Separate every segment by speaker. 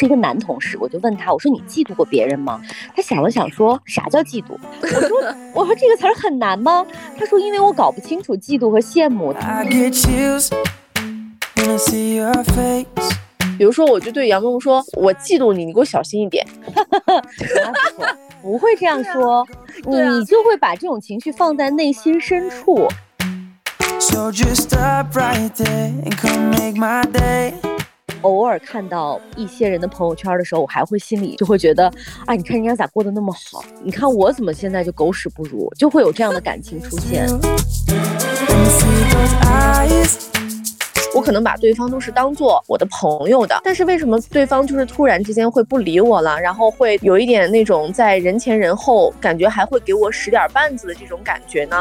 Speaker 1: 是一个男同事，我就问他，我说你嫉妒过别人吗？他想了想说，啥叫嫉妒？我说我说这个词儿很难吗？他说因为我搞不清楚嫉妒和羡慕。
Speaker 2: 比如说，我就对杨梦说，我嫉妒你，你给我小心一点。
Speaker 1: 不会这样说，你就会把这种情绪放在内心深处。偶尔看到一些人的朋友圈的时候，我还会心里就会觉得，啊，你看人家咋过得那么好，你看我怎么现在就狗屎不如，就会有这样的感情出现。
Speaker 2: 我可能把对方都是当做我的朋友的，但是为什么对方就是突然之间会不理我了，然后会有一点那种在人前人后感觉还会给我使点绊子的这种感觉呢？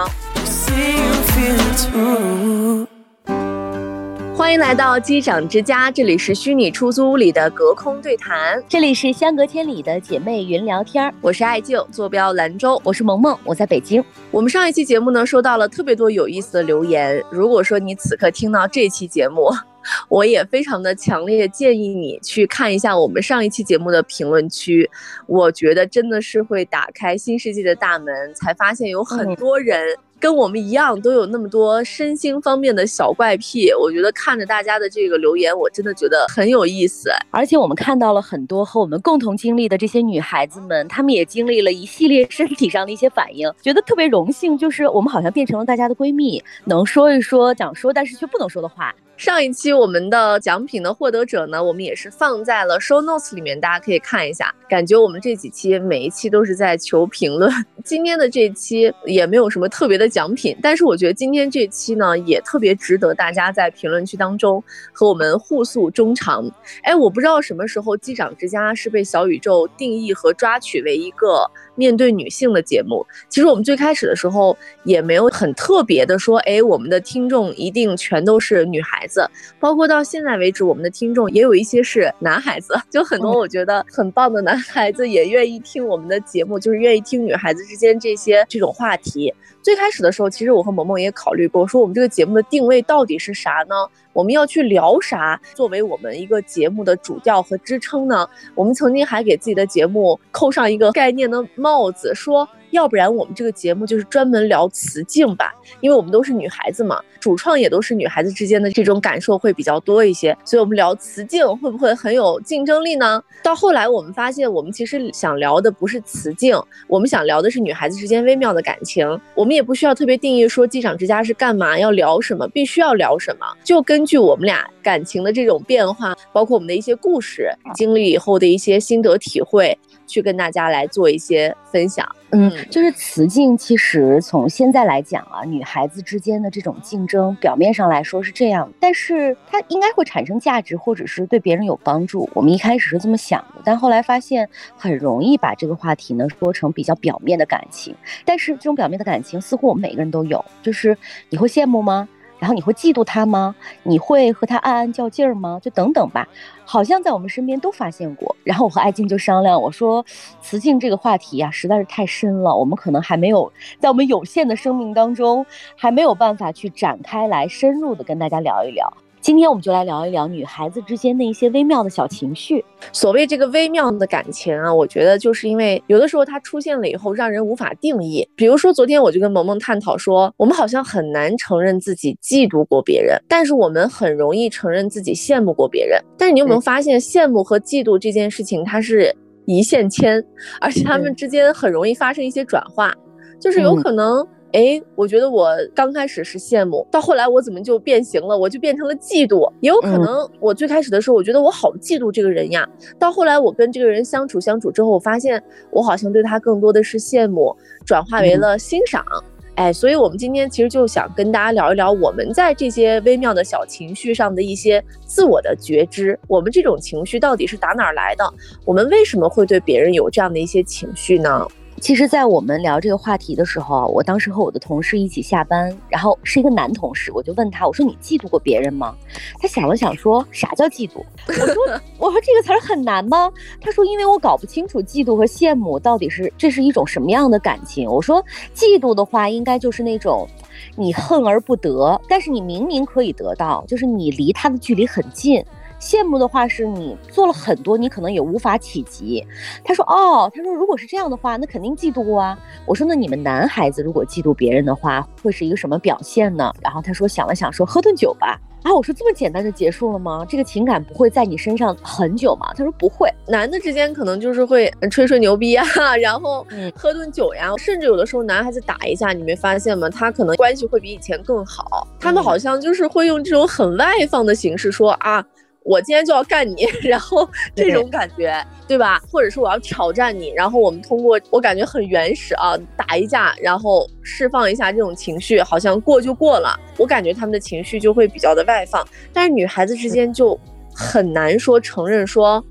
Speaker 2: 欢迎来到机长之家，这里是虚拟出租屋里的隔空对谈，
Speaker 1: 这里是相隔千里的姐妹云聊天。
Speaker 2: 我是爱静，坐标兰州；
Speaker 1: 我是萌萌，我在北京。
Speaker 2: 我们上一期节目呢，收到了特别多有意思的留言。如果说你此刻听到这期节目，我也非常的强烈建议你去看一下我们上一期节目的评论区，我觉得真的是会打开新世界的大门，才发现有很多人。跟我们一样都有那么多身心方面的小怪癖，我觉得看着大家的这个留言，我真的觉得很有意思。
Speaker 1: 而且我们看到了很多和我们共同经历的这些女孩子们，她们也经历了一系列身体上的一些反应，觉得特别荣幸，就是我们好像变成了大家的闺蜜，能说一说想说但是却不能说的话。
Speaker 2: 上一期我们的奖品的获得者呢，我们也是放在了 show notes 里面，大家可以看一下。感觉我们这几期每一期都是在求评论。今天的这期也没有什么特别的奖品，但是我觉得今天这期呢，也特别值得大家在评论区当中和我们互诉衷肠。哎，我不知道什么时候机长之家是被小宇宙定义和抓取为一个。面对女性的节目，其实我们最开始的时候也没有很特别的说，哎，我们的听众一定全都是女孩子，包括到现在为止，我们的听众也有一些是男孩子，就很多我觉得很棒的男孩子也愿意听我们的节目，就是愿意听女孩子之间这些这种话题。最开始的时候，其实我和萌萌也考虑过，说我们这个节目的定位到底是啥呢？我们要去聊啥作为我们一个节目的主调和支撑呢？我们曾经还给自己的节目扣上一个概念的帽子，说。要不然我们这个节目就是专门聊雌竞吧，因为我们都是女孩子嘛，主创也都是女孩子之间的这种感受会比较多一些，所以我们聊雌竞会不会很有竞争力呢？到后来我们发现，我们其实想聊的不是雌竞，我们想聊的是女孩子之间微妙的感情。我们也不需要特别定义说机长之家是干嘛，要聊什么，必须要聊什么，就根据我们俩感情的这种变化，包括我们的一些故事经历以后的一些心得体会。去跟大家来做一些分享，
Speaker 1: 嗯，就是雌竞，其实从现在来讲啊，女孩子之间的这种竞争，表面上来说是这样，但是它应该会产生价值，或者是对别人有帮助。我们一开始是这么想的，但后来发现很容易把这个话题呢说成比较表面的感情。但是这种表面的感情，似乎我们每个人都有，就是你会羡慕吗？然后你会嫉妒他吗？你会和他暗暗较劲儿吗？就等等吧，好像在我们身边都发现过。然后我和艾静就商量，我说，雌竞这个话题呀，实在是太深了，我们可能还没有在我们有限的生命当中，还没有办法去展开来深入的跟大家聊一聊。今天我们就来聊一聊女孩子之间的一些微妙的小情绪。
Speaker 2: 所谓这个微妙的感情啊，我觉得就是因为有的时候它出现了以后，让人无法定义。比如说昨天我就跟萌萌探讨说，我们好像很难承认自己嫉妒过别人，但是我们很容易承认自己羡慕过别人。但是你有没有发现，羡慕和嫉妒这件事情，它是一线牵，而且他们之间很容易发生一些转化，就是有可能。哎，我觉得我刚开始是羡慕，到后来我怎么就变形了？我就变成了嫉妒。也有可能我最开始的时候，我觉得我好嫉妒这个人呀。到后来我跟这个人相处相处之后，我发现我好像对他更多的是羡慕，转化为了欣赏。哎，所以我们今天其实就想跟大家聊一聊我们在这些微妙的小情绪上的一些自我的觉知。我们这种情绪到底是打哪儿来的？我们为什么会对别人有这样的一些情绪呢？
Speaker 1: 其实，在我们聊这个话题的时候，我当时和我的同事一起下班，然后是一个男同事，我就问他，我说你嫉妒过别人吗？他想了想说，啥叫嫉妒？我说，我说这个词儿很难吗？他说，因为我搞不清楚嫉妒和羡慕到底是这是一种什么样的感情。我说，嫉妒的话，应该就是那种你恨而不得，但是你明明可以得到，就是你离他的距离很近。羡慕的话是你做了很多，你可能也无法企及。他说哦，他说如果是这样的话，那肯定嫉妒啊。我说那你们男孩子如果嫉妒别人的话，会是一个什么表现呢？然后他说想了想说喝顿酒吧。啊，我说这么简单就结束了吗？这个情感不会在你身上很久吗？他说不会，
Speaker 2: 男的之间可能就是会吹吹牛逼啊，然后喝顿酒呀，甚至有的时候男孩子打一下，你没发现吗？他可能关系会比以前更好。他们好像就是会用这种很外放的形式说啊。我今天就要干你，然后这种感觉，对吧？或者是我要挑战你，然后我们通过我感觉很原始啊，打一架，然后释放一下这种情绪，好像过就过了。我感觉他们的情绪就会比较的外放，但是女孩子之间就很难说承认说，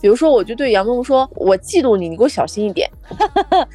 Speaker 2: 比如说我就对杨梦说，我嫉妒你，你给我小心一点，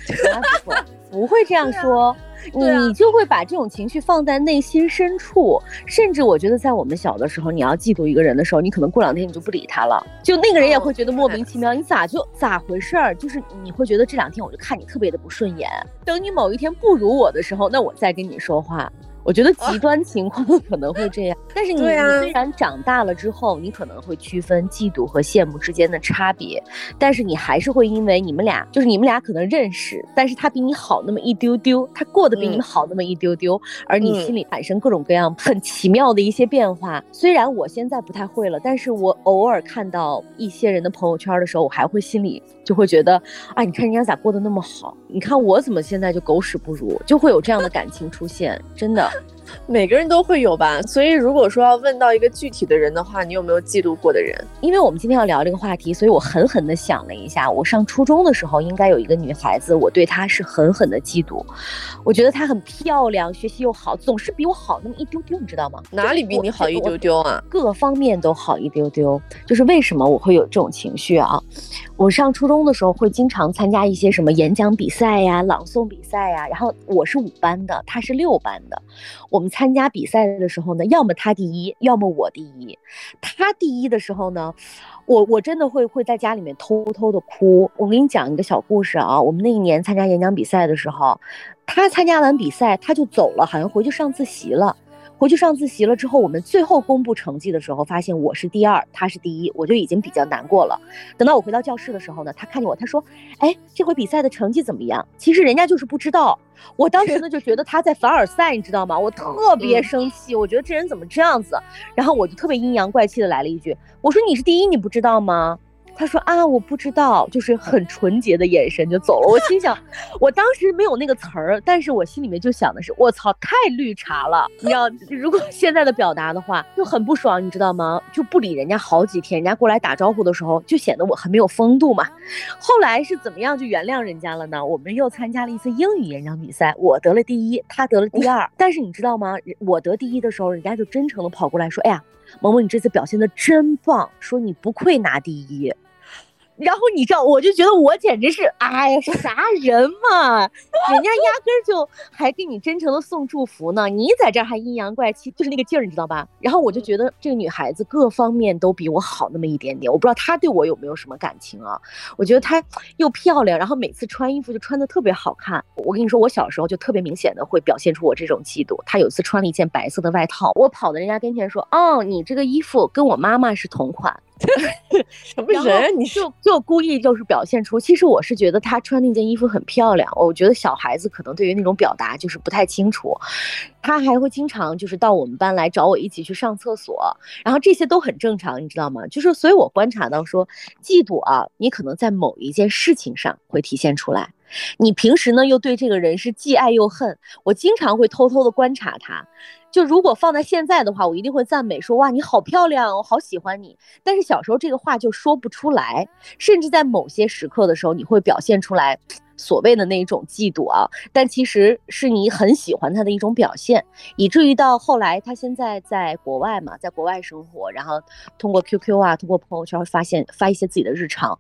Speaker 1: 不会这样说。你就会把这种情绪放在内心深处，甚至我觉得在我们小的时候，你要嫉妒一个人的时候，你可能过两天你就不理他了，就那个人也会觉得莫名其妙，你咋就咋回事儿？就是你会觉得这两天我就看你特别的不顺眼，等你某一天不如我的时候，那我再跟你说话。我觉得极端情况 可能会这样，但是你虽然长大了之后，你可能会区分嫉妒和羡慕之间的差别，但是你还是会因为你们俩就是你们俩可能认识，但是他比你好那么一丢丢，他过得比你们好那么一丢丢，而你心里产生各种各样很奇妙的一些变化。虽然我现在不太会了，但是我偶尔看到一些人的朋友圈的时候，我还会心里就会觉得，啊，你看人家咋过得那么好，你看我怎么现在就狗屎不如，就会有这样的感情出现，真的。
Speaker 2: 每个人都会有吧，所以如果说要问到一个具体的人的话，你有没有嫉妒过的人？
Speaker 1: 因为我们今天要聊这个话题，所以我狠狠地想了一下，我上初中的时候应该有一个女孩子，我对她是狠狠的嫉妒。我觉得她很漂亮，学习又好，总是比我好那么一丢丢，你知道吗？
Speaker 2: 哪里比你好一丢丢啊？
Speaker 1: 各方面都好一丢丢。就是为什么我会有这种情绪啊？我上初中的时候会经常参加一些什么演讲比赛呀、朗诵比赛呀，然后我是五班的，她是六班的，我。我们参加比赛的时候呢，要么他第一，要么我第一。他第一的时候呢，我我真的会会在家里面偷偷的哭。我给你讲一个小故事啊，我们那一年参加演讲比赛的时候，他参加完比赛他就走了，好像回去上自习了。回去上自习了之后，我们最后公布成绩的时候，发现我是第二，他是第一，我就已经比较难过了。等到我回到教室的时候呢，他看见我，他说：“哎，这回比赛的成绩怎么样？”其实人家就是不知道。我当时呢就觉得他在凡尔赛，你知道吗？我特别生气，我觉得这人怎么这样子？然后我就特别阴阳怪气的来了一句：“我说你是第一，你不知道吗？”他说啊，我不知道，就是很纯洁的眼神就走了。我心想，我当时没有那个词儿，但是我心里面就想的是，我操，太绿茶了。你要如果 现在的表达的话，就很不爽，你知道吗？就不理人家好几天，人家过来打招呼的时候，就显得我很没有风度嘛。后来是怎么样就原谅人家了呢？我们又参加了一次英语演讲比赛，我得了第一，他得了第二。但是你知道吗？我得第一的时候，人家就真诚的跑过来说，哎呀，萌萌，你这次表现的真棒，说你不愧拿第一。然后你知道，我就觉得我简直是，哎呀，啥人嘛？人家压根儿就还给你真诚的送祝福呢，你在这儿还阴阳怪气，就是那个劲儿，你知道吧？然后我就觉得这个女孩子各方面都比我好那么一点点，我不知道她对我有没有什么感情啊？我觉得她又漂亮，然后每次穿衣服就穿的特别好看。我跟你说，我小时候就特别明显的会表现出我这种嫉妒。她有一次穿了一件白色的外套，我跑到人家跟前说，哦，你这个衣服跟我妈妈是同款。
Speaker 2: 什么人？你
Speaker 1: 就就故意就是表现出，其实我是觉得她穿那件衣服很漂亮。我觉得小孩子可能对于那种表达就是不太清楚。她还会经常就是到我们班来找我一起去上厕所，然后这些都很正常，你知道吗？就是所以我观察到说，嫉妒啊，你可能在某一件事情上会体现出来。你平时呢又对这个人是既爱又恨。我经常会偷偷的观察他。就如果放在现在的话，我一定会赞美说哇你好漂亮，我好喜欢你。但是小时候这个话就说不出来，甚至在某些时刻的时候，你会表现出来所谓的那种嫉妒啊，但其实是你很喜欢他的一种表现，以至于到后来他现在在国外嘛，在国外生活，然后通过 QQ 啊，通过朋友圈发现发一些自己的日常。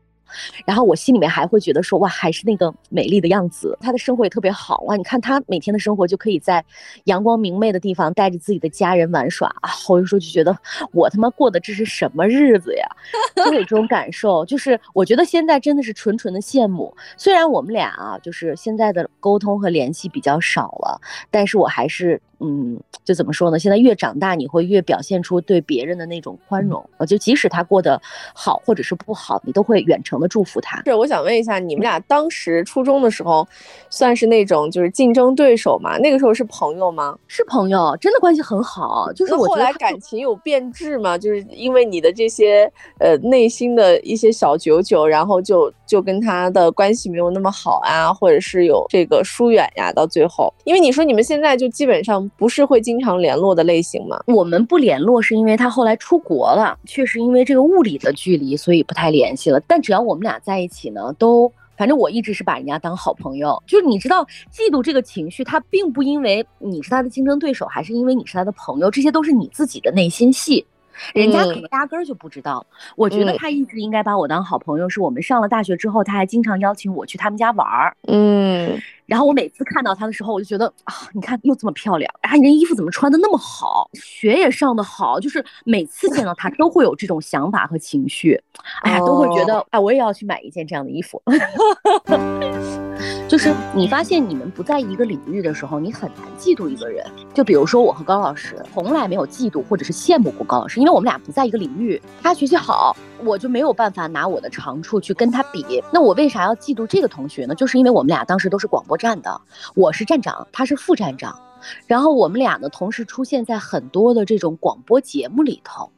Speaker 1: 然后我心里面还会觉得说哇，还是那个美丽的样子。她的生活也特别好哇，你看她每天的生活就可以在阳光明媚的地方带着自己的家人玩耍啊。我有时候就觉得我他妈过的这是什么日子呀？就有这种感受，就是我觉得现在真的是纯纯的羡慕。虽然我们俩啊，就是现在的沟通和联系比较少了，但是我还是嗯，就怎么说呢？现在越长大，你会越表现出对别人的那种宽容。我就即使他过得好或者是不好，你都会远程的祝福他。
Speaker 2: 是，我想问一下，你们俩当时初中的时候，算是那种就是竞争对手吗？那个时候是朋友吗？
Speaker 1: 是朋友，真的关系很好。就是我
Speaker 2: 后来感情有变质吗？就是因为你的这些呃内心的一些小九九，然后就就跟他的关系没有那么好啊，或者是有这个疏远呀？到最后，因为你说你们现在就基本上。不是会经常联络的类型吗？
Speaker 1: 我们不联络是因为他后来出国了，确实因为这个物理的距离，所以不太联系了。但只要我们俩在一起呢，都反正我一直是把人家当好朋友。就是你知道，嫉妒这个情绪，它并不因为你是他的竞争对手，还是因为你是他的朋友，这些都是你自己的内心戏。人家可能压根儿就不知道。我觉得他一直应该把我当好朋友。是我们上了大学之后，他还经常邀请我去他们家玩儿。嗯。然后我每次看到她的时候，我就觉得啊，你看又这么漂亮，啊，你这衣服怎么穿的那么好，学也上的好，就是每次见到她都会有这种想法和情绪，哎呀，都会觉得哎，我也要去买一件这样的衣服。就是你发现你们不在一个领域的时候，你很难嫉妒一个人。就比如说我和高老师，从来没有嫉妒或者是羡慕过高老师，因为我们俩不在一个领域。他学习好，我就没有办法拿我的长处去跟他比。那我为啥要嫉妒这个同学呢？就是因为我们俩当时都是广播站的，我是站长，他是副站长，然后我们俩呢同时出现在很多的这种广播节目里头。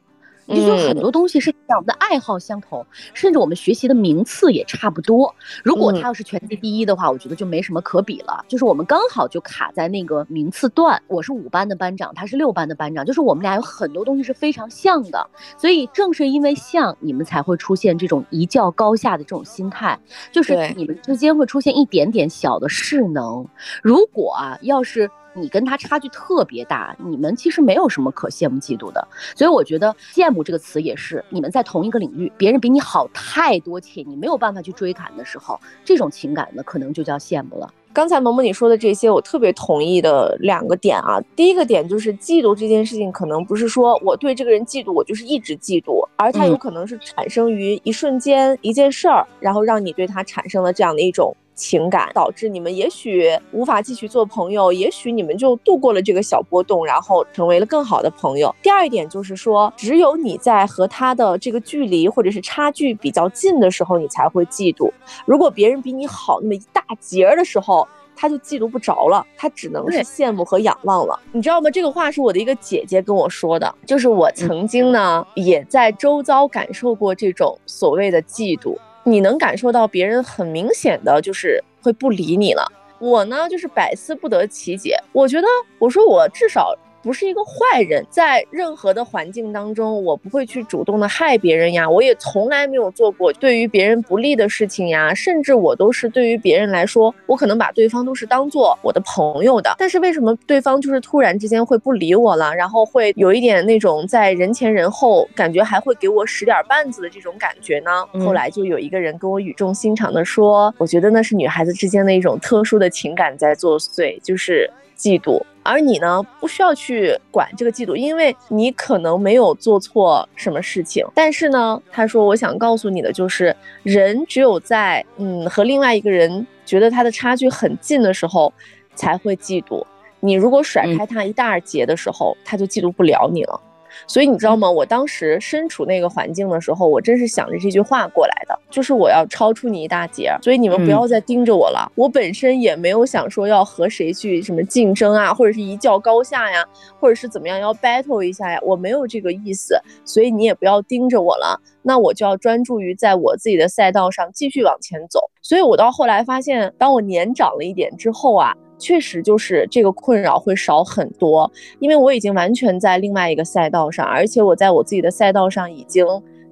Speaker 1: 就是很多东西是我们的爱好相同，甚至我们学习的名次也差不多。如果他要是全级第一的话，我觉得就没什么可比了。就是我们刚好就卡在那个名次段，我是五班的班长，他是六班的班长，就是我们俩有很多东西是非常像的。所以正是因为像，你们才会出现这种一较高下的这种心态，就是你们之间会出现一点点小的势能。如果啊，要是。你跟他差距特别大，你们其实没有什么可羡慕嫉妒的，所以我觉得羡慕这个词也是你们在同一个领域，别人比你好太多且你没有办法去追赶的时候，这种情感呢可能就叫羡慕了。
Speaker 2: 刚才萌萌你说的这些，我特别同意的两个点啊，第一个点就是嫉妒这件事情，可能不是说我对这个人嫉妒，我就是一直嫉妒，而它有可能是产生于一瞬间一件事儿，然后让你对他产生了这样的一种。情感导致你们也许无法继续做朋友，也许你们就度过了这个小波动，然后成为了更好的朋友。第二一点就是说，只有你在和他的这个距离或者是差距比较近的时候，你才会嫉妒。如果别人比你好那么一大截儿的时候，他就嫉妒不着了，他只能是羡慕和仰望了。你知道吗？这个话是我的一个姐姐跟我说的，就是我曾经呢也在周遭感受过这种所谓的嫉妒。你能感受到别人很明显的就是会不理你了，我呢就是百思不得其解。我觉得，我说我至少。不是一个坏人，在任何的环境当中，我不会去主动的害别人呀，我也从来没有做过对于别人不利的事情呀，甚至我都是对于别人来说，我可能把对方都是当做我的朋友的。但是为什么对方就是突然之间会不理我了，然后会有一点那种在人前人后感觉还会给我使点绊子的这种感觉呢？后来就有一个人跟我语重心长的说，我觉得那是女孩子之间的一种特殊的情感在作祟，就是嫉妒。而你呢，不需要去管这个嫉妒，因为你可能没有做错什么事情。但是呢，他说，我想告诉你的就是，人只有在嗯和另外一个人觉得他的差距很近的时候，才会嫉妒。你如果甩开他一大截的时候，他就嫉妒不了你了。所以你知道吗？我当时身处那个环境的时候，我真是想着这句话过来的，就是我要超出你一大截。所以你们不要再盯着我了。我本身也没有想说要和谁去什么竞争啊，或者是一较高下呀，或者是怎么样要 battle 一下呀，我没有这个意思。所以你也不要盯着我了。那我就要专注于在我自己的赛道上继续往前走。所以我到后来发现，当我年长了一点之后啊。确实就是这个困扰会少很多，因为我已经完全在另外一个赛道上，而且我在我自己的赛道上已经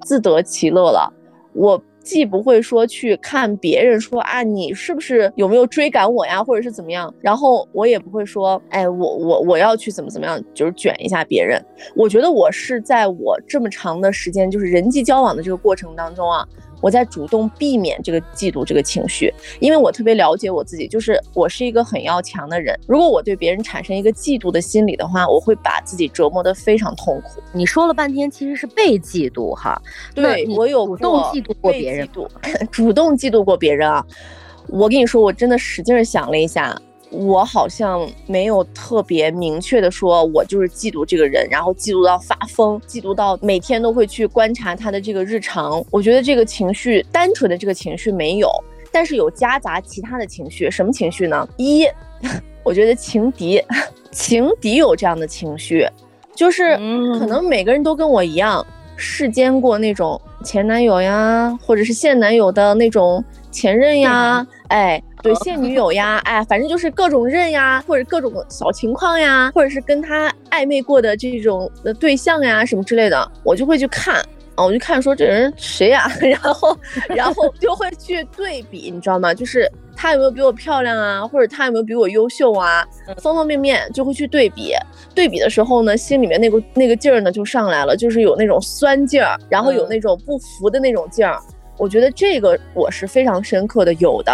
Speaker 2: 自得其乐了。我既不会说去看别人说啊，你是不是有没有追赶我呀，或者是怎么样，然后我也不会说，哎，我我我要去怎么怎么样，就是卷一下别人。我觉得我是在我这么长的时间，就是人际交往的这个过程当中啊。我在主动避免这个嫉妒这个情绪，因为我特别了解我自己，就是我是一个很要强的人。如果我对别人产生一个嫉妒的心理的话，我会把自己折磨得非常痛苦。
Speaker 1: 你说了半天，其实是被嫉妒哈？
Speaker 2: 对我有
Speaker 1: 主动嫉妒过别人，
Speaker 2: 主动嫉妒过别人啊！我跟你说，我真的使劲想了一下，我好像没有特别明确的说，我就是嫉妒这个人，然后嫉妒到发疯，嫉妒到每天都会去观察他的这个日常。我觉得这个情绪，单纯的这个情绪没有，但是有夹杂其他的情绪。什么情绪呢？一，我觉得情敌，情敌有这样的情绪，就是可能每个人都跟我一样，世间过那种前男友呀，或者是现男友的那种前任呀，哎。对现女友呀，哎，反正就是各种认呀，或者各种小情况呀，或者是跟他暧昧过的这种的对象呀，什么之类的，我就会去看啊，我就看说这人谁呀，然后，然后就会去对比，你知道吗？就是他有没有比我漂亮啊，或者他有没有比我优秀啊，方方面面就会去对比。对比的时候呢，心里面那个那个劲儿呢就上来了，就是有那种酸劲儿，然后有那种不服的那种劲儿。我觉得这个我是非常深刻的，有的，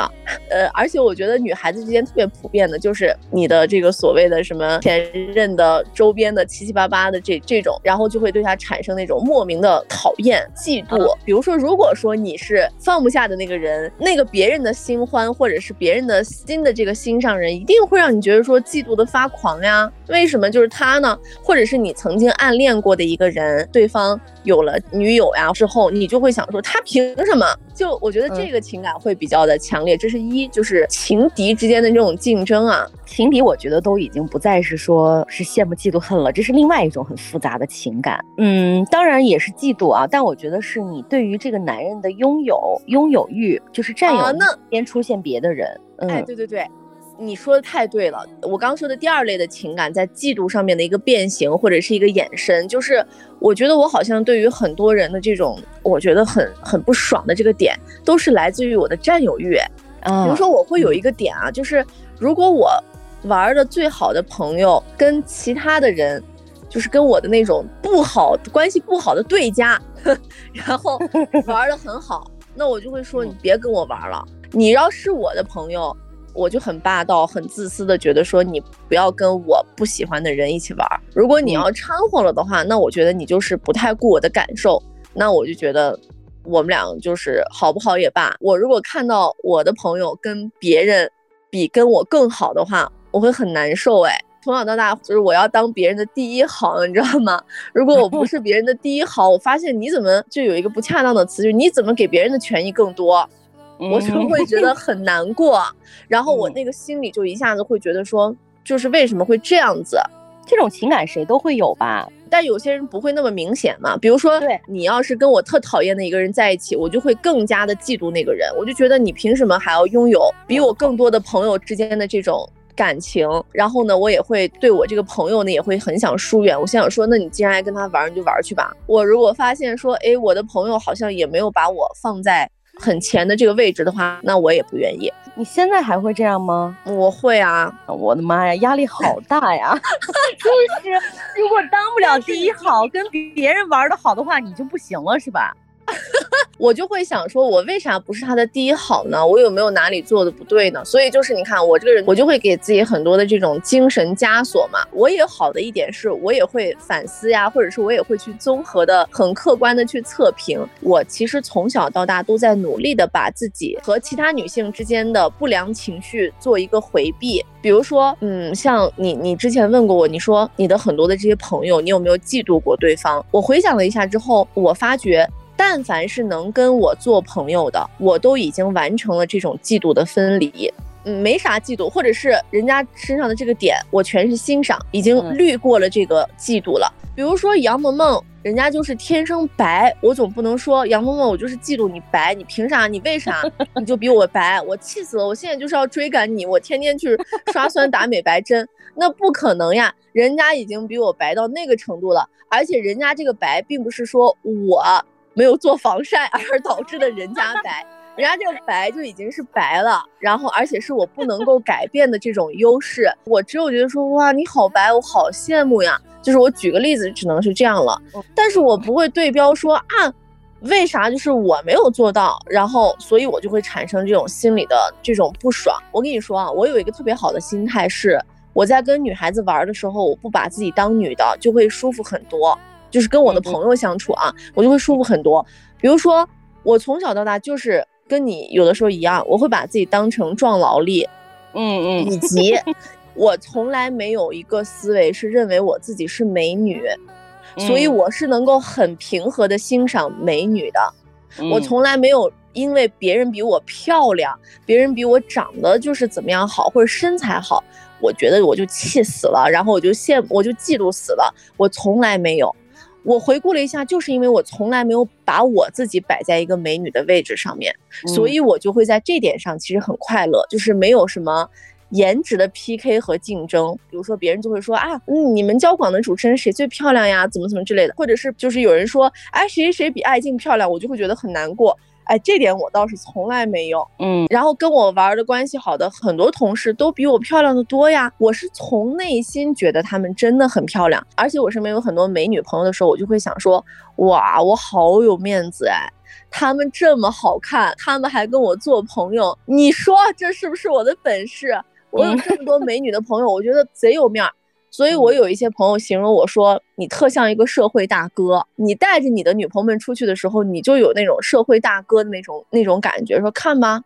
Speaker 2: 呃，而且我觉得女孩子之间特别普遍的，就是你的这个所谓的什么前任的周边的七七八八的这这种，然后就会对他产生那种莫名的讨厌、嫉妒。比如说，如果说你是放不下的那个人，那个别人的新欢或者是别人的新的这个心上人，一定会让你觉得说嫉妒的发狂呀。为什么就是他呢？或者是你曾经暗恋过的一个人，对方有了女友呀之后，你就会想说他凭什么？就我觉得这个情感会比较的强烈。这是一，就是情敌之间的这种竞争啊。
Speaker 1: 情敌我觉得都已经不再是说是羡慕嫉妒恨了，这是另外一种很复杂的情感。嗯，当然也是嫉妒啊，但我觉得是你对于这个男人的拥有拥有欲，就是占有那边出现别的人。
Speaker 2: 哎，对对对。你说的太对了，我刚说的第二类的情感，在嫉妒上面的一个变形或者是一个衍生，就是我觉得我好像对于很多人的这种，我觉得很很不爽的这个点，都是来自于我的占有欲。比如说我会有一个点啊，就是如果我玩的最好的朋友跟其他的人，就是跟我的那种不好关系不好的对家，然后 玩的很好，那我就会说你别跟我玩了。你要是我的朋友。我就很霸道、很自私的觉得说，你不要跟我不喜欢的人一起玩。如果你要掺和了的话，那我觉得你就是不太顾我的感受。那我就觉得，我们俩就是好不好也罢。我如果看到我的朋友跟别人比跟我更好的话，我会很难受。哎，从小到大就是我要当别人的第一好，你知道吗？如果我不是别人的第一好，我发现你怎么就有一个不恰当的词，就是你怎么给别人的权益更多？我就会觉得很难过，然后我那个心里就一下子会觉得说，就是为什么会这样子？
Speaker 1: 这种情感谁都会有吧，
Speaker 2: 但有些人不会那么明显嘛。比如说，你要是跟我特讨厌的一个人在一起，我就会更加的嫉妒那个人，我就觉得你凭什么还要拥有比我更多的朋友之间的这种感情？然后呢，我也会对我这个朋友呢也会很想疏远。我想说，那你既然爱跟他玩，你就玩去吧。我如果发现说，哎，我的朋友好像也没有把我放在。很前的这个位置的话，那我也不愿意。
Speaker 1: 你现在还会这样吗？
Speaker 2: 我会啊！
Speaker 1: 我的妈呀，压力好大呀！就是如果当不了第一好，跟别人玩的好的话，你就不行了，是吧？
Speaker 2: 我就会想说，我为啥不是他的第一好呢？我有没有哪里做的不对呢？所以就是你看，我这个人，我就会给自己很多的这种精神枷锁嘛。我也好的一点是，我也会反思呀，或者是我也会去综合的、很客观的去测评。我其实从小到大都在努力的把自己和其他女性之间的不良情绪做一个回避。比如说，嗯，像你，你之前问过我，你说你的很多的这些朋友，你有没有嫉妒过对方？我回想了一下之后，我发觉。但凡是能跟我做朋友的，我都已经完成了这种嫉妒的分离，嗯，没啥嫉妒，或者是人家身上的这个点，我全是欣赏，已经滤过了这个嫉妒了。比如说杨萌萌，人家就是天生白，我总不能说杨萌萌，我就是嫉妒你白，你凭啥？你为啥 你就比我白？我气死了！我现在就是要追赶你，我天天去刷酸打美白针，那不可能呀！人家已经比我白到那个程度了，而且人家这个白，并不是说我。没有做防晒 而导致的人家白，人家这个白就已经是白了，然后而且是我不能够改变的这种优势，我只有觉得说哇你好白，我好羡慕呀。就是我举个例子，只能是这样了，但是我不会对标说啊，为啥就是我没有做到，然后所以我就会产生这种心理的这种不爽。我跟你说啊，我有一个特别好的心态是，我在跟女孩子玩的时候，我不把自己当女的，就会舒服很多。就是跟我的朋友相处啊，我就会舒服很多。比如说，我从小到大就是跟你有的时候一样，我会把自己当成壮劳力，
Speaker 1: 嗯
Speaker 2: 嗯，以及 我从来没有一个思维是认为我自己是美女，所以我是能够很平和的欣赏美女的。我从来没有因为别人比我漂亮，别人比我长得就是怎么样好，或者身材好，我觉得我就气死了，然后我就羡慕，我就嫉妒死了。我从来没有。我回顾了一下，就是因为我从来没有把我自己摆在一个美女的位置上面，所以我就会在这点上其实很快乐，就是没有什么颜值的 PK 和竞争。比如说别人就会说啊，嗯，你们交广的主持人谁最漂亮呀？怎么怎么之类的，或者是就是有人说，哎，谁谁比艾静漂亮，我就会觉得很难过。哎，这点我倒是从来没有，
Speaker 1: 嗯，
Speaker 2: 然后跟我玩的关系好的很多同事都比我漂亮的多呀。我是从内心觉得她们真的很漂亮，而且我身边有很多美女朋友的时候，我就会想说，哇，我好有面子哎，她们这么好看，她们还跟我做朋友，你说这是不是我的本事？我有这么多美女的朋友，我觉得贼有面儿。所以，我有一些朋友形容我说，你特像一个社会大哥。你带着你的女朋友们出去的时候，你就有那种社会大哥的那种那种感觉。说看吧，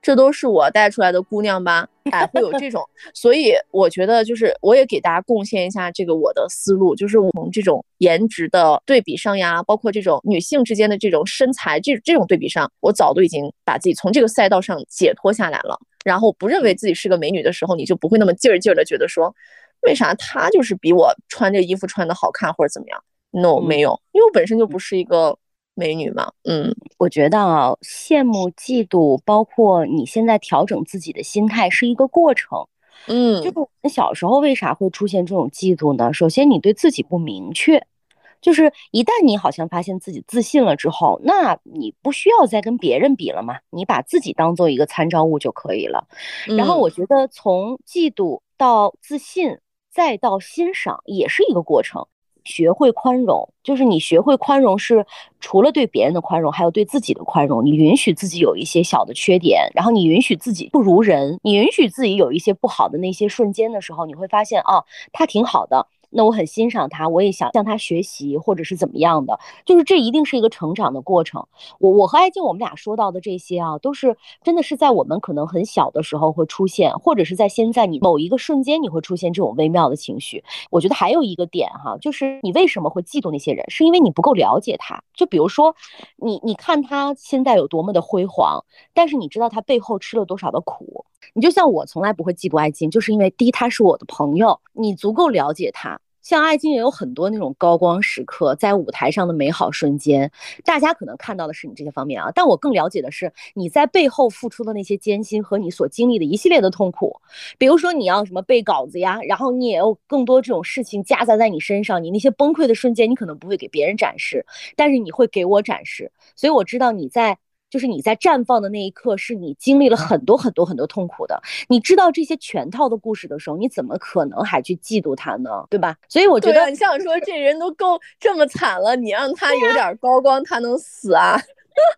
Speaker 2: 这都是我带出来的姑娘吧？哎，会有这种。所以我觉得，就是我也给大家贡献一下这个我的思路，就是我从这种颜值的对比上呀，包括这种女性之间的这种身材这这种对比上，我早都已经把自己从这个赛道上解脱下来了。然后不认为自己是个美女的时候，你就不会那么劲儿劲儿的觉得说。为啥他就是比我穿这衣服穿的好看或者怎么样？No，没有，因为我本身就不是一个美女嘛。嗯，
Speaker 1: 我觉得啊，羡慕、嫉妒，包括你现在调整自己的心态是一个过程。
Speaker 2: 嗯，
Speaker 1: 就是我们小时候为啥会出现这种嫉妒呢？首先，你对自己不明确，就是一旦你好像发现自己自信了之后，那你不需要再跟别人比了嘛，你把自己当做一个参照物就可以了。然后我觉得从嫉妒到自信。再到欣赏也是一个过程，学会宽容，就是你学会宽容是除了对别人的宽容，还有对自己的宽容。你允许自己有一些小的缺点，然后你允许自己不如人，你允许自己有一些不好的那些瞬间的时候，你会发现啊，他挺好的。那我很欣赏他，我也想向他学习，或者是怎么样的，就是这一定是一个成长的过程。我我和艾静我们俩说到的这些啊，都是真的是在我们可能很小的时候会出现，或者是在现在你某一个瞬间你会出现这种微妙的情绪。我觉得还有一个点哈，就是你为什么会嫉妒那些人，是因为你不够了解他。就比如说你你看他现在有多么的辉煌，但是你知道他背后吃了多少的苦。你就像我从来不会嫉妒艾静，就是因为第一他是我的朋友，你足够了解他。像艾金也有很多那种高光时刻，在舞台上的美好瞬间，大家可能看到的是你这些方面啊，但我更了解的是你在背后付出的那些艰辛和你所经历的一系列的痛苦。比如说你要什么背稿子呀，然后你也有更多这种事情夹杂在你身上，你那些崩溃的瞬间，你可能不会给别人展示，但是你会给我展示，所以我知道你在。就是你在绽放的那一刻，是你经历了很多很多很多痛苦的。你知道这些全套的故事的时候，你怎么可能还去嫉妒他呢？对吧？所以我觉得，
Speaker 2: 你像说这人都够这么惨了，你让他有点高光，他能死啊？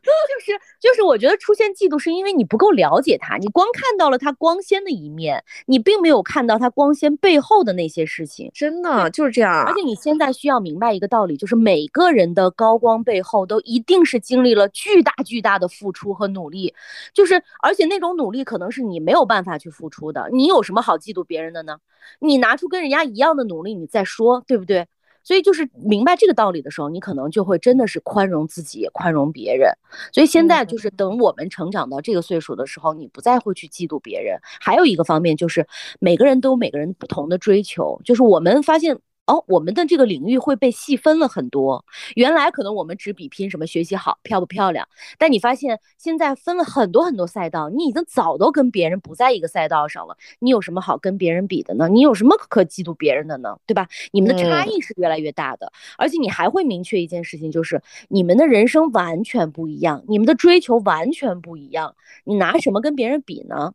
Speaker 1: 就是就是，我觉得出现嫉妒是因为你不够了解他，你光看到了他光鲜的一面，你并没有看到他光鲜背后的那些事情。
Speaker 2: 真的就是这样。
Speaker 1: 而且你现在需要明白一个道理，就是每个人的高光背后都一定是经历了巨大巨大的付出和努力，就是而且那种努力可能是你没有办法去付出的。你有什么好嫉妒别人的呢？你拿出跟人家一样的努力，你再说，对不对？所以就是明白这个道理的时候，你可能就会真的是宽容自己，宽容别人。所以现在就是等我们成长到这个岁数的时候，你不再会去嫉妒别人。还有一个方面就是每个人都有每个人不同的追求，就是我们发现。哦，我们的这个领域会被细分了很多。原来可能我们只比拼什么学习好、漂不漂亮，但你发现现在分了很多很多赛道，你已经早都跟别人不在一个赛道上了。你有什么好跟别人比的呢？你有什么可嫉妒别人的呢？对吧？你们的差异是越来越大的，而且你还会明确一件事情，就是你们的人生完全不一样，你们的追求完全不一样。你拿什么跟别人比呢？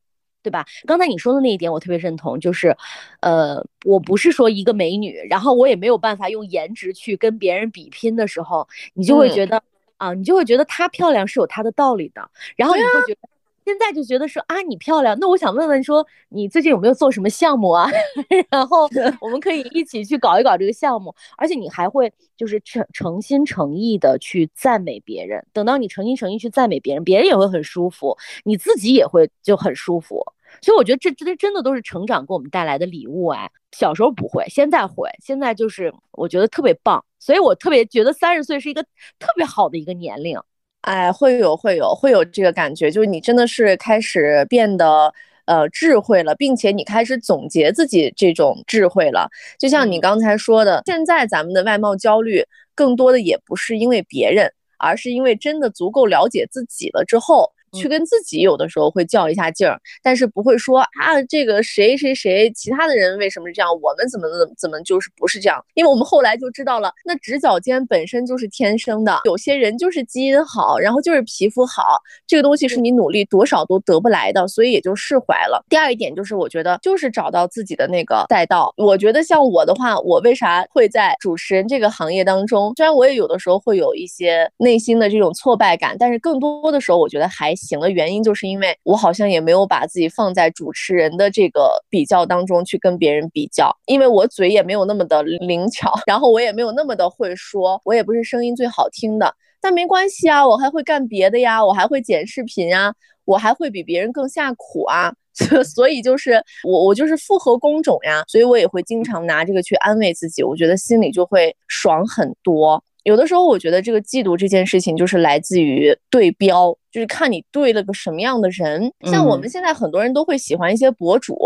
Speaker 1: 对吧？刚才你说的那一点，我特别认同。就是，呃，我不是说一个美女，然后我也没有办法用颜值去跟别人比拼的时候，你就会觉得啊，你就会觉得她漂亮是有她的道理的。然后你会觉得。现在就觉得说啊，你漂亮，那我想问问说，你最近有没有做什么项目啊？然后 我们可以一起去搞一搞这个项目，而且你还会就是诚诚心诚意的去赞美别人。等到你诚心诚意去赞美别人，别人也会很舒服，你自己也会就很舒服。所以我觉得这这真的都是成长给我们带来的礼物哎。小时候不会，现在会，现在就是我觉得特别棒，所以我特别觉得三十岁是一个特别好的一个年龄。
Speaker 2: 哎，会有会有会有这个感觉，就是你真的是开始变得呃智慧了，并且你开始总结自己这种智慧了。就像你刚才说的，现在咱们的外貌焦虑更多的也不是因为别人，而是因为真的足够了解自己了之后。去跟自己有的时候会较一下劲儿，但是不会说啊，这个谁谁谁，其他的人为什么是这样，我们怎么怎么怎么就是不是这样？因为我们后来就知道了，那直角肩本身就是天生的，有些人就是基因好，然后就是皮肤好，这个东西是你努力多少都得不来的，所以也就释怀了。第二一点就是，我觉得就是找到自己的那个赛道。我觉得像我的话，我为啥会在主持人这个行业当中？虽然我也有的时候会有一些内心的这种挫败感，但是更多的时候，我觉得还。行的原因就是因为我好像也没有把自己放在主持人的这个比较当中去跟别人比较，因为我嘴也没有那么的灵巧，然后我也没有那么的会说，我也不是声音最好听的，但没关系啊，我还会干别的呀，我还会剪视频啊，我还会比别人更下苦啊，所以就是我我就是复合工种呀，所以我也会经常拿这个去安慰自己，我觉得心里就会爽很多。有的时候，我觉得这个嫉妒这件事情就是来自于对标，就是看你对了个什么样的人。像我们现在很多人都会喜欢一些博主，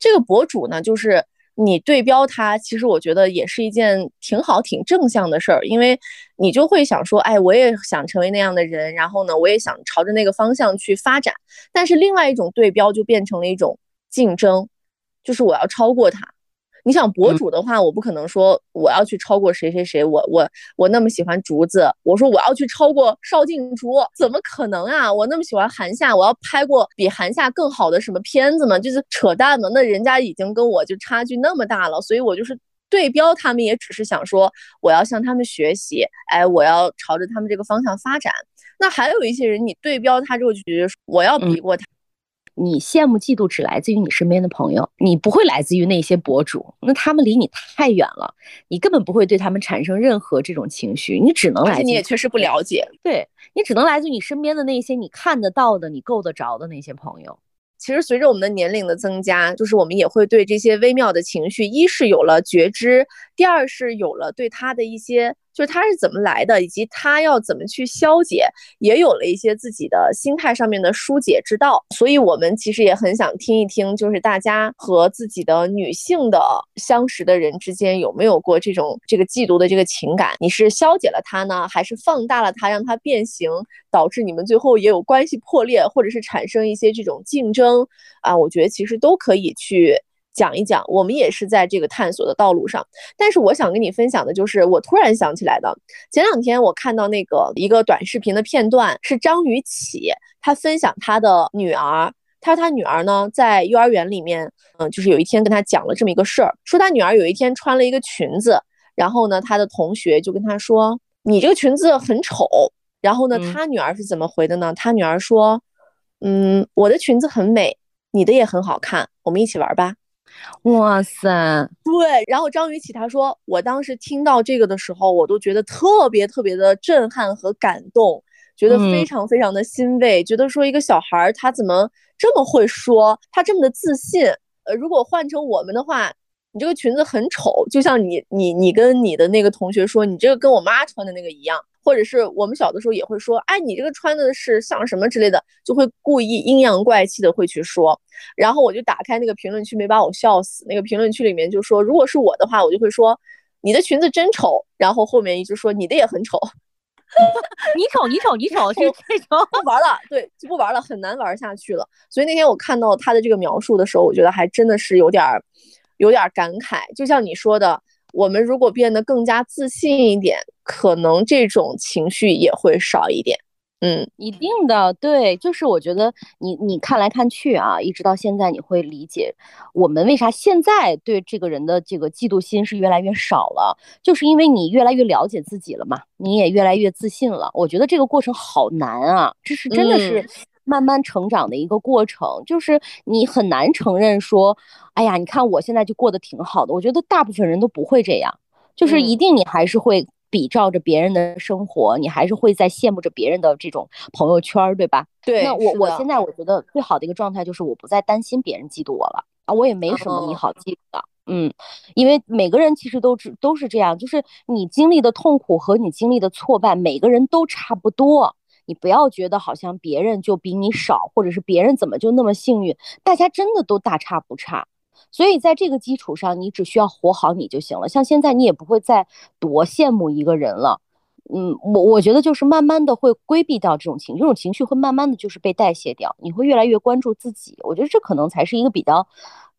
Speaker 2: 这个博主呢，就是你对标他，其实我觉得也是一件挺好、挺正向的事儿，因为你就会想说，哎，我也想成为那样的人，然后呢，我也想朝着那个方向去发展。但是另外一种对标就变成了一种竞争，就是我要超过他。你想博主的话，我不可能说我要去超过谁谁谁，我我我那么喜欢竹子，我说我要去超过邵静竹，怎么可能啊？我那么喜欢韩夏，我要拍过比韩夏更好的什么片子吗？就是扯淡嘛，那人家已经跟我就差距那么大了，所以我就是对标他们，也只是想说我要向他们学习，哎，我要朝着他们这个方向发展。那还有一些人，你对标他之后就觉得我要比过他。
Speaker 1: 你羡慕嫉妒只来自于你身边的朋友，你不会来自于那些博主，那他们离你太远了，你根本不会对他们产生任何这种情绪，你只能来。
Speaker 2: 你也确实不了解，
Speaker 1: 对你只能来自于你身边的那些你看得到的、你够得着的那些朋友。
Speaker 2: 其实随着我们的年龄的增加，就是我们也会对这些微妙的情绪，一是有了觉知，第二是有了对他的一些。就是他是怎么来的，以及他要怎么去消解，也有了一些自己的心态上面的疏解之道。所以，我们其实也很想听一听，就是大家和自己的女性的相识的人之间有没有过这种这个嫉妒的这个情感？你是消解了它呢，还是放大了它，让它变形，导致你们最后也有关系破裂，或者是产生一些这种竞争啊？我觉得其实都可以去。讲一讲，我们也是在这个探索的道路上。但是我想跟你分享的就是，我突然想起来的，前两天我看到那个一个短视频的片段，是张雨绮，她分享她的女儿，她说她女儿呢在幼儿园里面，嗯，就是有一天跟她讲了这么一个事儿，说她女儿有一天穿了一个裙子，然后呢，她的同学就跟她说，你这个裙子很丑。然后呢，她女儿是怎么回的呢？她女儿说，嗯，我的裙子很美，你的也很好看，我们一起玩吧。
Speaker 1: 哇塞，
Speaker 2: 对，然后张雨绮她说，我当时听到这个的时候，我都觉得特别特别的震撼和感动，觉得非常非常的欣慰，觉得说一个小孩儿他怎么这么会说，他这么的自信。呃，如果换成我们的话，你这个裙子很丑，就像你你你跟你的那个同学说，你这个跟我妈穿的那个一样。或者是我们小的时候也会说，哎，你这个穿的是像什么之类的，就会故意阴阳怪气的会去说。然后我就打开那个评论区，没把我笑死。那个评论区里面就说，如果是我的话，我就会说你的裙子真丑。然后后面一直说你的也很丑，
Speaker 1: 你丑你丑你丑，是这种
Speaker 2: 不玩了，对，就不玩了，很难玩下去了。所以那天我看到他的这个描述的时候，我觉得还真的是有点儿有点感慨。就像你说的。我们如果变得更加自信一点，可能这种情绪也会少一点。嗯，
Speaker 1: 一定的，对，就是我觉得你你看来看去啊，一直到现在，你会理解我们为啥现在对这个人的这个嫉妒心是越来越少了，就是因为你越来越了解自己了嘛，你也越来越自信了。我觉得这个过程好难啊，这是真的是。慢慢成长的一个过程，就是你很难承认说，哎呀，你看我现在就过得挺好的。我觉得大部分人都不会这样，就是一定你还是会比照着别人的生活，你还是会在羡慕着别人的这种朋友圈，对吧？
Speaker 2: 对。
Speaker 1: 那我我现在我觉得最好的一个状态就是我不再担心别人嫉妒我了啊，我也没什么你好嫉妒的。嗯，因为每个人其实都是都是这样，就是你经历的痛苦和你经历的挫败，每个人都差不多。你不要觉得好像别人就比你少，或者是别人怎么就那么幸运，大家真的都大差不差。所以在这个基础上，你只需要活好你就行了。像现在你也不会再多羡慕一个人了。嗯，我我觉得就是慢慢的会规避到这种情，这种情绪会慢慢的就是被代谢掉。你会越来越关注自己，我觉得这可能才是一个比较。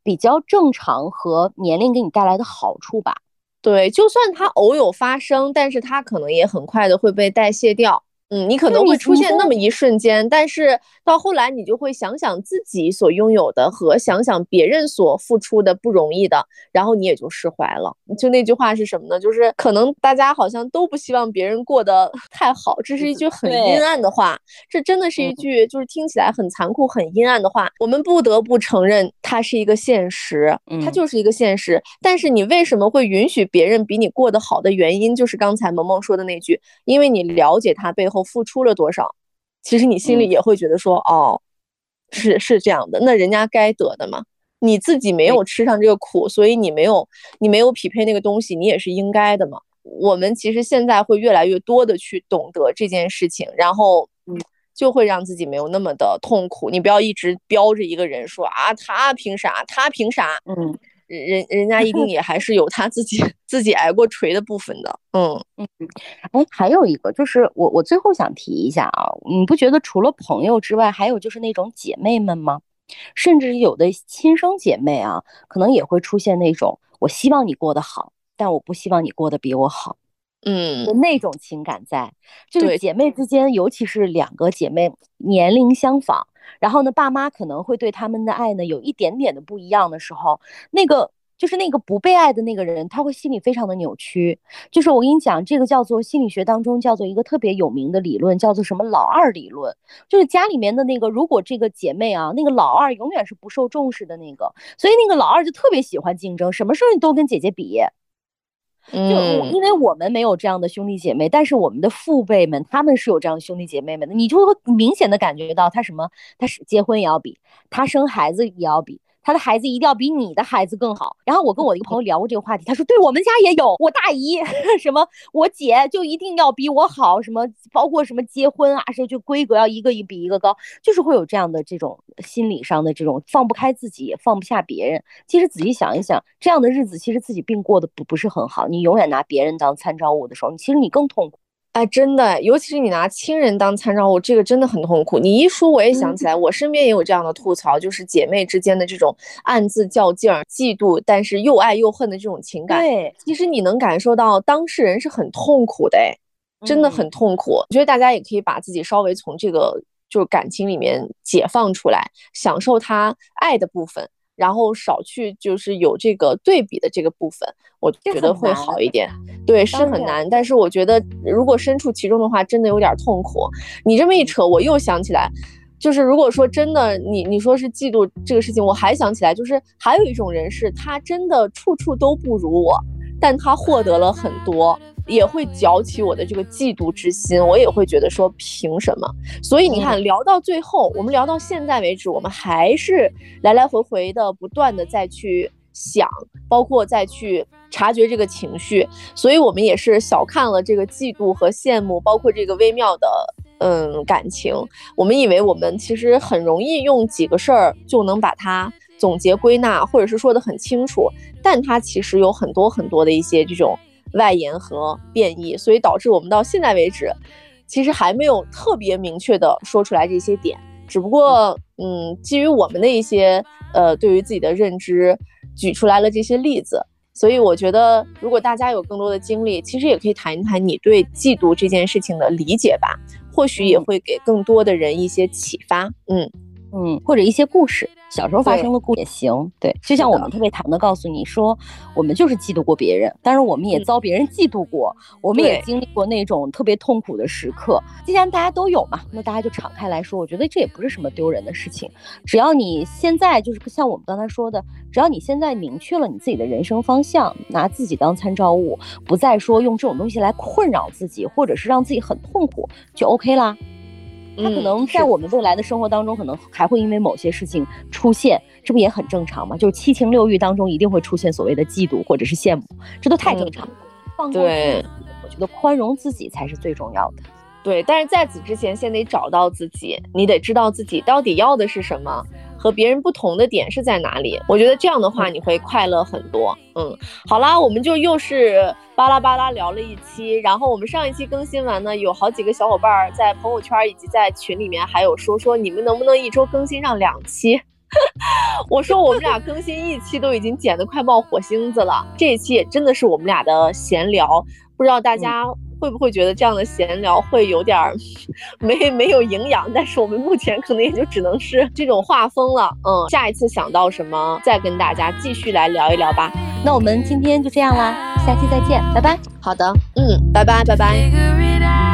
Speaker 1: 比较正常和年龄给你带来的好处吧。
Speaker 2: 对，就算它偶有发生，但是它可能也很快的会被代谢掉。嗯，你可能会出现那么一瞬间，但是到后来你就会想想自己所拥有的和想想别人所付出的不容易的，然后你也就释怀了。就那句话是什么呢？就是可能大家好像都不希望别人过得 太好，这是一句很阴暗的话。这真的是一句就是听起来很残酷、很阴暗的话。我们不得不承认，它是一个现实，它就是一个现实。但是你为什么会允许别人比你过得好的原因，就是刚才萌萌说的那句，因为你了解他背后。后付出了多少，其实你心里也会觉得说，哦，是是这样的，那人家该得的嘛，你自己没有吃上这个苦，所以你没有你没有匹配那个东西，你也是应该的嘛。我们其实现在会越来越多的去懂得这件事情，然后嗯，就会让自己没有那么的痛苦。你不要一直标着一个人说啊，他凭啥？他凭啥？
Speaker 1: 嗯。
Speaker 2: 人人家一定也还是有他自己 自己挨过锤的部分的，嗯
Speaker 1: 嗯，哎，还有一个就是我我最后想提一下啊，你不觉得除了朋友之外，还有就是那种姐妹们吗？甚至有的亲生姐妹啊，可能也会出现那种我希望你过得好，但我不希望你过得比我好，
Speaker 2: 嗯，
Speaker 1: 那种情感在，就是姐妹之间，尤其是两个姐妹年龄相仿。然后呢，爸妈可能会对他们的爱呢有一点点的不一样的时候，那个就是那个不被爱的那个人，他会心里非常的扭曲。就是我跟你讲，这个叫做心理学当中叫做一个特别有名的理论，叫做什么老二理论。就是家里面的那个，如果这个姐妹啊，那个老二永远是不受重视的那个，所以那个老二就特别喜欢竞争，什么事你都跟姐姐比。就因为我们没有这样的兄弟姐妹，但是我们的父辈们他们是有这样兄弟姐妹们的，你就会明显的感觉到他什么，他是结婚也要比，他生孩子也要比。他的孩子一定要比你的孩子更好。然后我跟我一个朋友聊过这个话题，他说：“对我们家也有，我大姨 什么，我姐就一定要比我好，什么包括什么结婚啊，说就规格要一个一比一个高，就是会有这样的这种心理上的这种放不开自己，也放不下别人。其实仔细想一想，这样的日子其实自己并过得不不是很好。你永远拿别人当参照物的时候，其实你更痛苦。”
Speaker 2: 哎，真的，尤其是你拿亲人当参照物，这个真的很痛苦。你一说，我也想起来，我身边也有这样的吐槽，就是姐妹之间的这种暗自较劲儿、嫉妒，但是又爱又恨的这种情感。
Speaker 1: 对，
Speaker 2: 其实你能感受到当事人是很痛苦的，哎，真的很痛苦。我觉得大家也可以把自己稍微从这个就是感情里面解放出来，享受他爱的部分。然后少去就是有这个对比的这个部分，我觉得会好一点。对，是很难，但是我觉得如果身处其中的话，真的有点痛苦。你这么一扯，我又想起来，就是如果说真的，你你说是嫉妒这个事情，我还想起来，就是还有一种人是他真的处处都不如我，但他获得了很多。也会搅起我的这个嫉妒之心，我也会觉得说凭什么？所以你看，聊到最后，我们聊到现在为止，我们还是来来回回的不断的再去想，包括再去察觉这个情绪，所以我们也是小看了这个嫉妒和羡慕，包括这个微妙的嗯感情。我们以为我们其实很容易用几个事儿就能把它总结归纳，或者是说的很清楚，但它其实有很多很多的一些这种。外延和变异，所以导致我们到现在为止，其实还没有特别明确的说出来这些点。只不过，嗯，基于我们的一些呃对于自己的认知，举出来了这些例子。所以我觉得，如果大家有更多的经历，其实也可以谈一谈你对嫉妒这件事情的理解吧，或许也会给更多的人一些启发。嗯。
Speaker 1: 嗯，或者一些故事，小时候发生的故也行。对，就像我们特别坦的告诉你说，我们就是嫉妒过别人，但是我们也遭别人嫉妒过，我们也经历过那种特别痛苦的时刻。既然大家都有嘛，那大家就敞开来说，我觉得这也不是什么丢人的事情。只要你现在就是像我们刚才说的，只要你现在明确了你自己的人生方向，拿自己当参照物，不再说用这种东西来困扰自己，或者是让自己很痛苦，就 OK 啦。他可能在我们未来的生活当中，可能还会因为某些事情出现，这不也很正常吗？就是七情六欲当中一定会出现所谓的嫉妒或者是羡慕，这都太正常了。放过自己，我觉得宽容自己才是最重要的。
Speaker 2: 对，但是在此之前，先得找到自己，你得知道自己到底要的是什么。和别人不同的点是在哪里？我觉得这样的话你会快乐很多。嗯，好啦，我们就又是巴拉巴拉聊了一期。然后我们上一期更新完呢，有好几个小伙伴在朋友圈以及在群里面还有说说你们能不能一周更新上两期？我说我们俩更新一期都已经剪得快冒火星子了，这一期也真的是我们俩的闲聊，不知道大家。会不会觉得这样的闲聊会有点儿没没有营养？但是我们目前可能也就只能是这种画风了。嗯，下一次想到什么再跟大家继续来聊一聊吧。
Speaker 1: 那我们今天就这样啦，下期再见，拜拜。
Speaker 2: 好的，嗯，拜拜，拜拜。